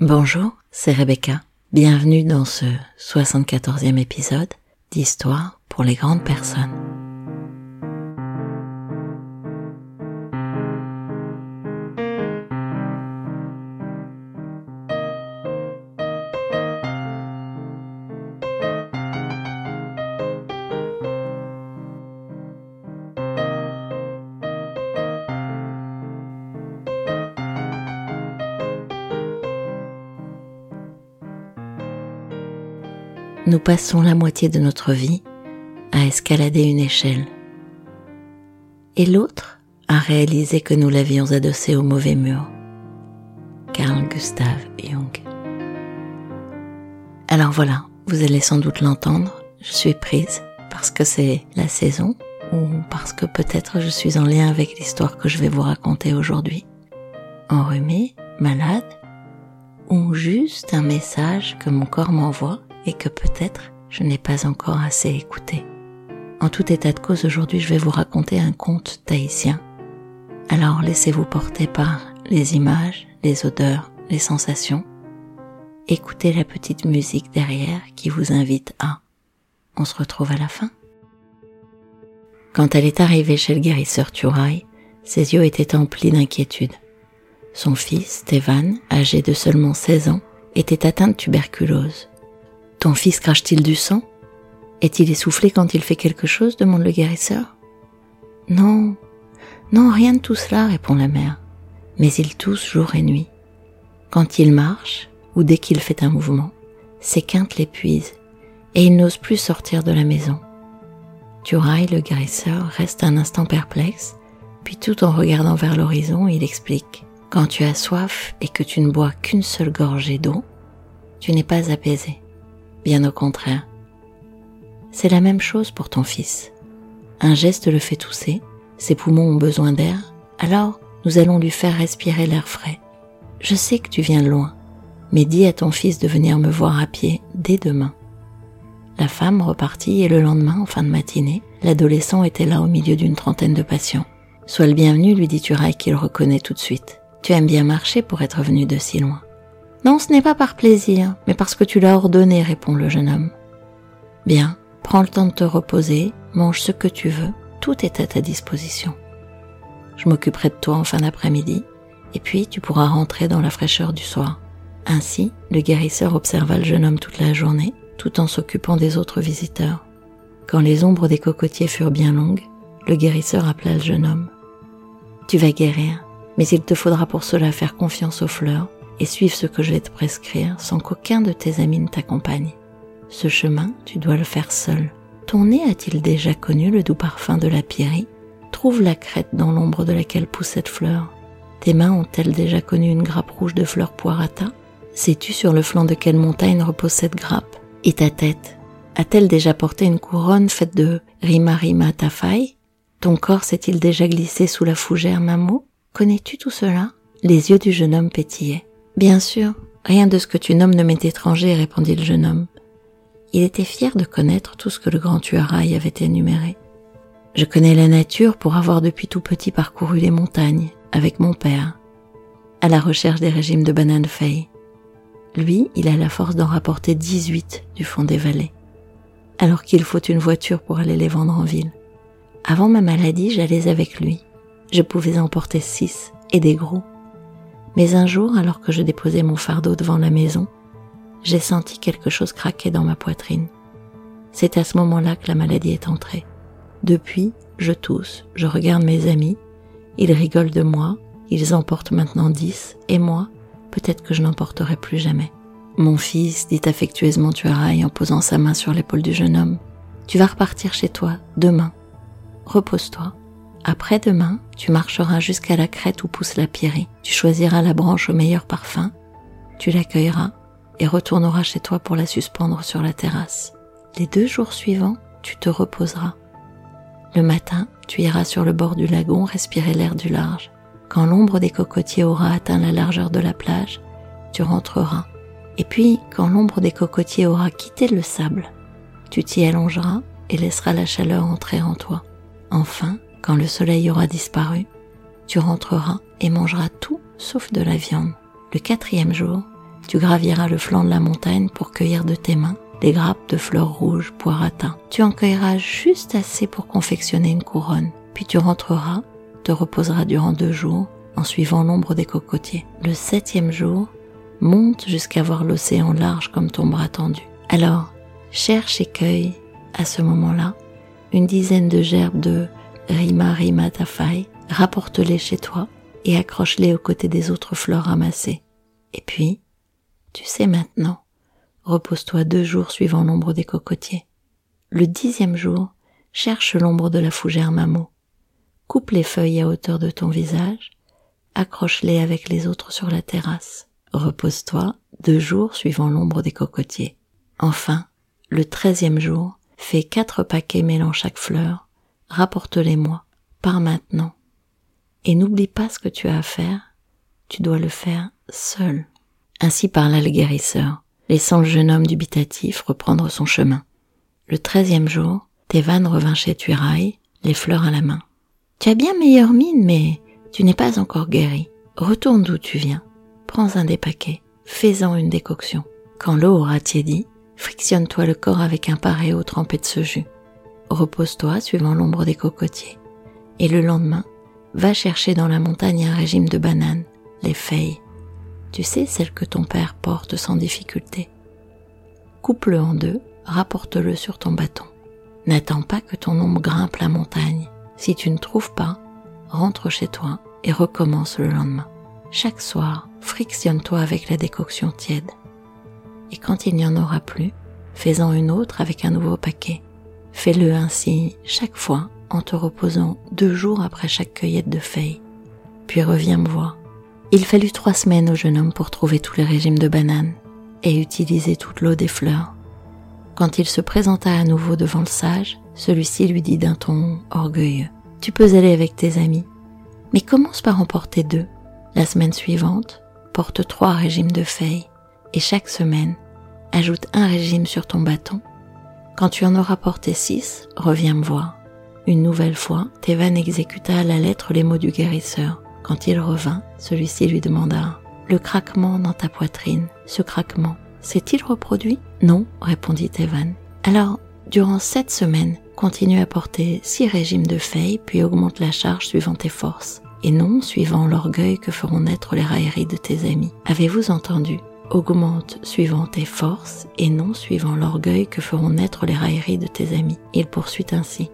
Bonjour, c'est Rebecca. Bienvenue dans ce 74e épisode d'Histoire pour les grandes personnes. Nous passons la moitié de notre vie à escalader une échelle et l'autre à réaliser que nous l'avions adossée au mauvais mur. Carl Gustav Jung. Alors voilà, vous allez sans doute l'entendre, je suis prise parce que c'est la saison ou parce que peut-être je suis en lien avec l'histoire que je vais vous raconter aujourd'hui. Enrhumée, malade, ou juste un message que mon corps m'envoie et que peut-être je n'ai pas encore assez écouté. En tout état de cause, aujourd'hui, je vais vous raconter un conte tahitien. Alors laissez-vous porter par les images, les odeurs, les sensations. Écoutez la petite musique derrière qui vous invite à. On se retrouve à la fin. Quand elle est arrivée chez le guérisseur Turai, ses yeux étaient emplis d'inquiétude. Son fils, Stevan, âgé de seulement 16 ans, était atteint de tuberculose. Ton fils crache-t-il du sang? Est-il essoufflé quand il fait quelque chose? demande le guérisseur. Non, non, rien de tout cela, répond la mère. Mais il tousse jour et nuit. Quand il marche, ou dès qu'il fait un mouvement, ses quintes l'épuisent, et il n'ose plus sortir de la maison. Turai, le guérisseur, reste un instant perplexe, puis tout en regardant vers l'horizon, il explique. Quand tu as soif et que tu ne bois qu'une seule gorgée d'eau, tu n'es pas apaisé. Bien au contraire. C'est la même chose pour ton fils. Un geste le fait tousser, ses poumons ont besoin d'air, alors nous allons lui faire respirer l'air frais. Je sais que tu viens loin, mais dis à ton fils de venir me voir à pied dès demain. La femme repartit et le lendemain, en fin de matinée, l'adolescent était là au milieu d'une trentaine de patients. Sois le bienvenu, lui dit Turaille qu'il reconnaît tout de suite. Tu aimes bien marcher pour être venu de si loin. Non, ce n'est pas par plaisir, mais parce que tu l'as ordonné, répond le jeune homme. Bien, prends le temps de te reposer, mange ce que tu veux, tout est à ta disposition. Je m'occuperai de toi en fin d'après-midi, et puis tu pourras rentrer dans la fraîcheur du soir. Ainsi, le guérisseur observa le jeune homme toute la journée, tout en s'occupant des autres visiteurs. Quand les ombres des cocotiers furent bien longues, le guérisseur appela le jeune homme. Tu vas guérir, mais il te faudra pour cela faire confiance aux fleurs et suivre ce que je vais te prescrire sans qu'aucun de tes amis ne t'accompagne. Ce chemin, tu dois le faire seul. Ton nez a-t-il déjà connu le doux parfum de la pierrie? Trouve la crête dans l'ombre de laquelle pousse cette fleur. Tes mains ont-elles déjà connu une grappe rouge de fleurs poirata? Sais-tu sur le flanc de quelle montagne repose cette grappe? Et ta tête? A-t-elle déjà porté une couronne faite de rima rima tafai Ton corps s'est-il déjà glissé sous la fougère mamo Connais-tu tout cela? Les yeux du jeune homme pétillaient. Bien sûr, rien de ce que tu nommes ne m'est étranger, répondit le jeune homme. Il était fier de connaître tout ce que le grand Tuaraï avait énuméré. Je connais la nature pour avoir depuis tout petit parcouru les montagnes avec mon père, à la recherche des régimes de bananes feuilles. Lui, il a la force d'en rapporter 18 du fond des vallées, alors qu'il faut une voiture pour aller les vendre en ville. Avant ma maladie, j'allais avec lui. Je pouvais en porter six et des gros. Mais un jour, alors que je déposais mon fardeau devant la maison, j'ai senti quelque chose craquer dans ma poitrine. C'est à ce moment-là que la maladie est entrée. Depuis, je tousse, je regarde mes amis, ils rigolent de moi, ils en portent maintenant dix, et moi, peut-être que je n'en porterai plus jamais. Mon fils, dit affectueusement Tuaraï en posant sa main sur l'épaule du jeune homme, tu vas repartir chez toi demain. Repose-toi. Après-demain, tu marcheras jusqu'à la crête où pousse la pierrie. Tu choisiras la branche au meilleur parfum, tu l'accueilleras et retourneras chez toi pour la suspendre sur la terrasse. Les deux jours suivants, tu te reposeras. Le matin, tu iras sur le bord du lagon respirer l'air du large. Quand l'ombre des cocotiers aura atteint la largeur de la plage, tu rentreras. Et puis, quand l'ombre des cocotiers aura quitté le sable, tu t'y allongeras et laisseras la chaleur entrer en toi. Enfin, quand le soleil aura disparu, tu rentreras et mangeras tout sauf de la viande. Le quatrième jour, Tu graviras le flanc de la montagne pour cueillir de tes mains des grappes de fleurs rouges poireatins. Tu en cueilleras juste assez pour confectionner une couronne. Puis tu rentreras, te reposeras durant deux jours en suivant l'ombre des cocotiers. Le septième jour, monte jusqu'à voir l'océan large comme ton bras tendu. Alors, cherche et cueille, à ce moment-là, une dizaine de gerbes de Rima Rima Tafai, rapporte-les chez toi et accroche-les aux côtés des autres fleurs ramassées. Et puis, tu sais maintenant, repose-toi deux jours suivant l'ombre des cocotiers. Le dixième jour, cherche l'ombre de la fougère mamo. Coupe les feuilles à hauteur de ton visage, accroche-les avec les autres sur la terrasse. Repose-toi deux jours suivant l'ombre des cocotiers. Enfin, le treizième jour, fais quatre paquets mêlant chaque fleur, rapporte-les-moi, par maintenant. Et n'oublie pas ce que tu as à faire, tu dois le faire seul. Ainsi parla le guérisseur, laissant le jeune homme dubitatif reprendre son chemin. Le treizième jour, Tevan revint chez Tuiraï, les fleurs à la main. Tu as bien meilleure mine, mais tu n'es pas encore guéri. Retourne d'où tu viens. Prends un des paquets, fais-en une décoction. Quand l'eau aura tiédi, frictionne-toi le corps avec un paréo trempé de ce jus. Repose-toi suivant l'ombre des cocotiers. Et le lendemain, va chercher dans la montagne un régime de bananes, les feuilles. Tu sais, celles que ton père porte sans difficulté. Coupe-le en deux, rapporte-le sur ton bâton. N'attends pas que ton ombre grimpe la montagne. Si tu ne trouves pas, rentre chez toi et recommence le lendemain. Chaque soir, frictionne-toi avec la décoction tiède. Et quand il n'y en aura plus, fais-en une autre avec un nouveau paquet. Fais-le ainsi chaque fois en te reposant deux jours après chaque cueillette de feuilles. Puis reviens me voir. Il fallut trois semaines au jeune homme pour trouver tous les régimes de bananes et utiliser toute l'eau des fleurs. Quand il se présenta à nouveau devant le sage, celui-ci lui dit d'un ton orgueilleux. Tu peux aller avec tes amis, mais commence par en porter deux. La semaine suivante, porte trois régimes de feuilles et chaque semaine, ajoute un régime sur ton bâton. Quand tu en auras porté six, reviens me voir. Une nouvelle fois, Tevan exécuta à la lettre les mots du guérisseur. Quand il revint, celui-ci lui demanda Le craquement dans ta poitrine, ce craquement, s'est-il reproduit Non, répondit Tevan. Alors, durant sept semaines, continue à porter six régimes de feuilles, puis augmente la charge suivant tes forces, et non suivant l'orgueil que feront naître les railleries de tes amis. Avez-vous entendu? Augmente suivant tes forces, et non suivant l'orgueil que feront naître les railleries de tes amis. Il poursuit ainsi.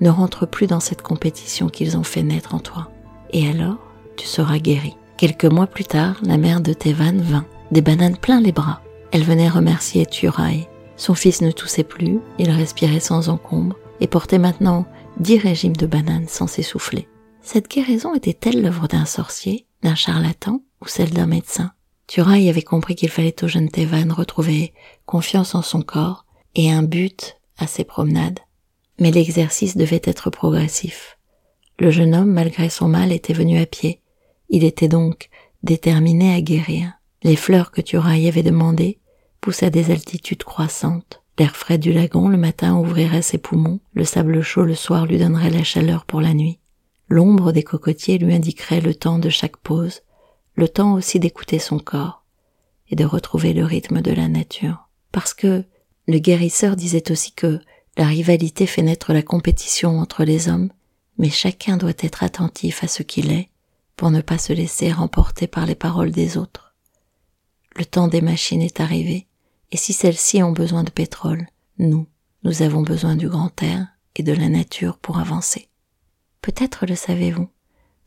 Ne rentre plus dans cette compétition qu'ils ont fait naître en toi. Et alors, tu seras guéri. Quelques mois plus tard, la mère de Tevan vint, des bananes plein les bras. Elle venait remercier Turai, son fils ne toussait plus, il respirait sans encombre et portait maintenant dix régimes de bananes sans s'essouffler. Cette guérison était-elle l'œuvre d'un sorcier, d'un charlatan ou celle d'un médecin? Turai avait compris qu'il fallait au jeune Tevan retrouver confiance en son corps et un but à ses promenades. Mais l'exercice devait être progressif. Le jeune homme, malgré son mal, était venu à pied. Il était donc déterminé à guérir. Les fleurs que Turai avait demandées pousse à des altitudes croissantes. L'air frais du lagon le matin ouvrirait ses poumons, le sable chaud le soir lui donnerait la chaleur pour la nuit. L'ombre des cocotiers lui indiquerait le temps de chaque pause, le temps aussi d'écouter son corps et de retrouver le rythme de la nature. Parce que le guérisseur disait aussi que la rivalité fait naître la compétition entre les hommes, mais chacun doit être attentif à ce qu'il est pour ne pas se laisser remporter par les paroles des autres. Le temps des machines est arrivé, et si celles-ci ont besoin de pétrole, nous, nous avons besoin du grand air et de la nature pour avancer. Peut-être le savez-vous,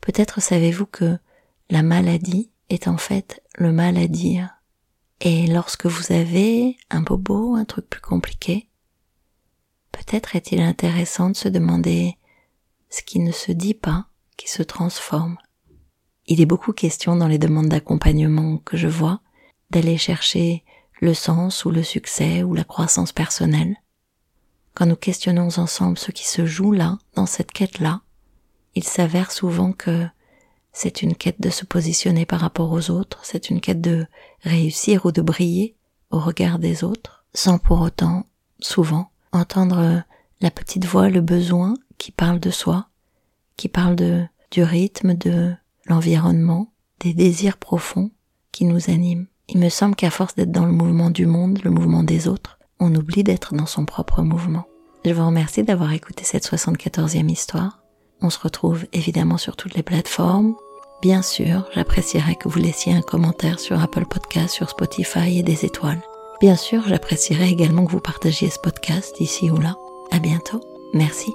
peut-être savez-vous que la maladie est en fait le mal à dire. Et lorsque vous avez un bobo, un truc plus compliqué, peut-être est-il intéressant de se demander ce qui ne se dit pas, qui se transforme. Il est beaucoup question dans les demandes d'accompagnement que je vois d'aller chercher le sens ou le succès ou la croissance personnelle. Quand nous questionnons ensemble ce qui se joue là, dans cette quête-là, il s'avère souvent que c'est une quête de se positionner par rapport aux autres, c'est une quête de réussir ou de briller au regard des autres, sans pour autant, souvent, entendre la petite voix, le besoin qui parle de soi, qui parle de, du rythme, de l'environnement, des désirs profonds qui nous animent. Il me semble qu'à force d'être dans le mouvement du monde, le mouvement des autres, on oublie d'être dans son propre mouvement. Je vous remercie d'avoir écouté cette 74e histoire. On se retrouve évidemment sur toutes les plateformes. Bien sûr, j'apprécierais que vous laissiez un commentaire sur Apple Podcast, sur Spotify et des étoiles. Bien sûr, j'apprécierais également que vous partagiez ce podcast ici ou là. À bientôt. Merci.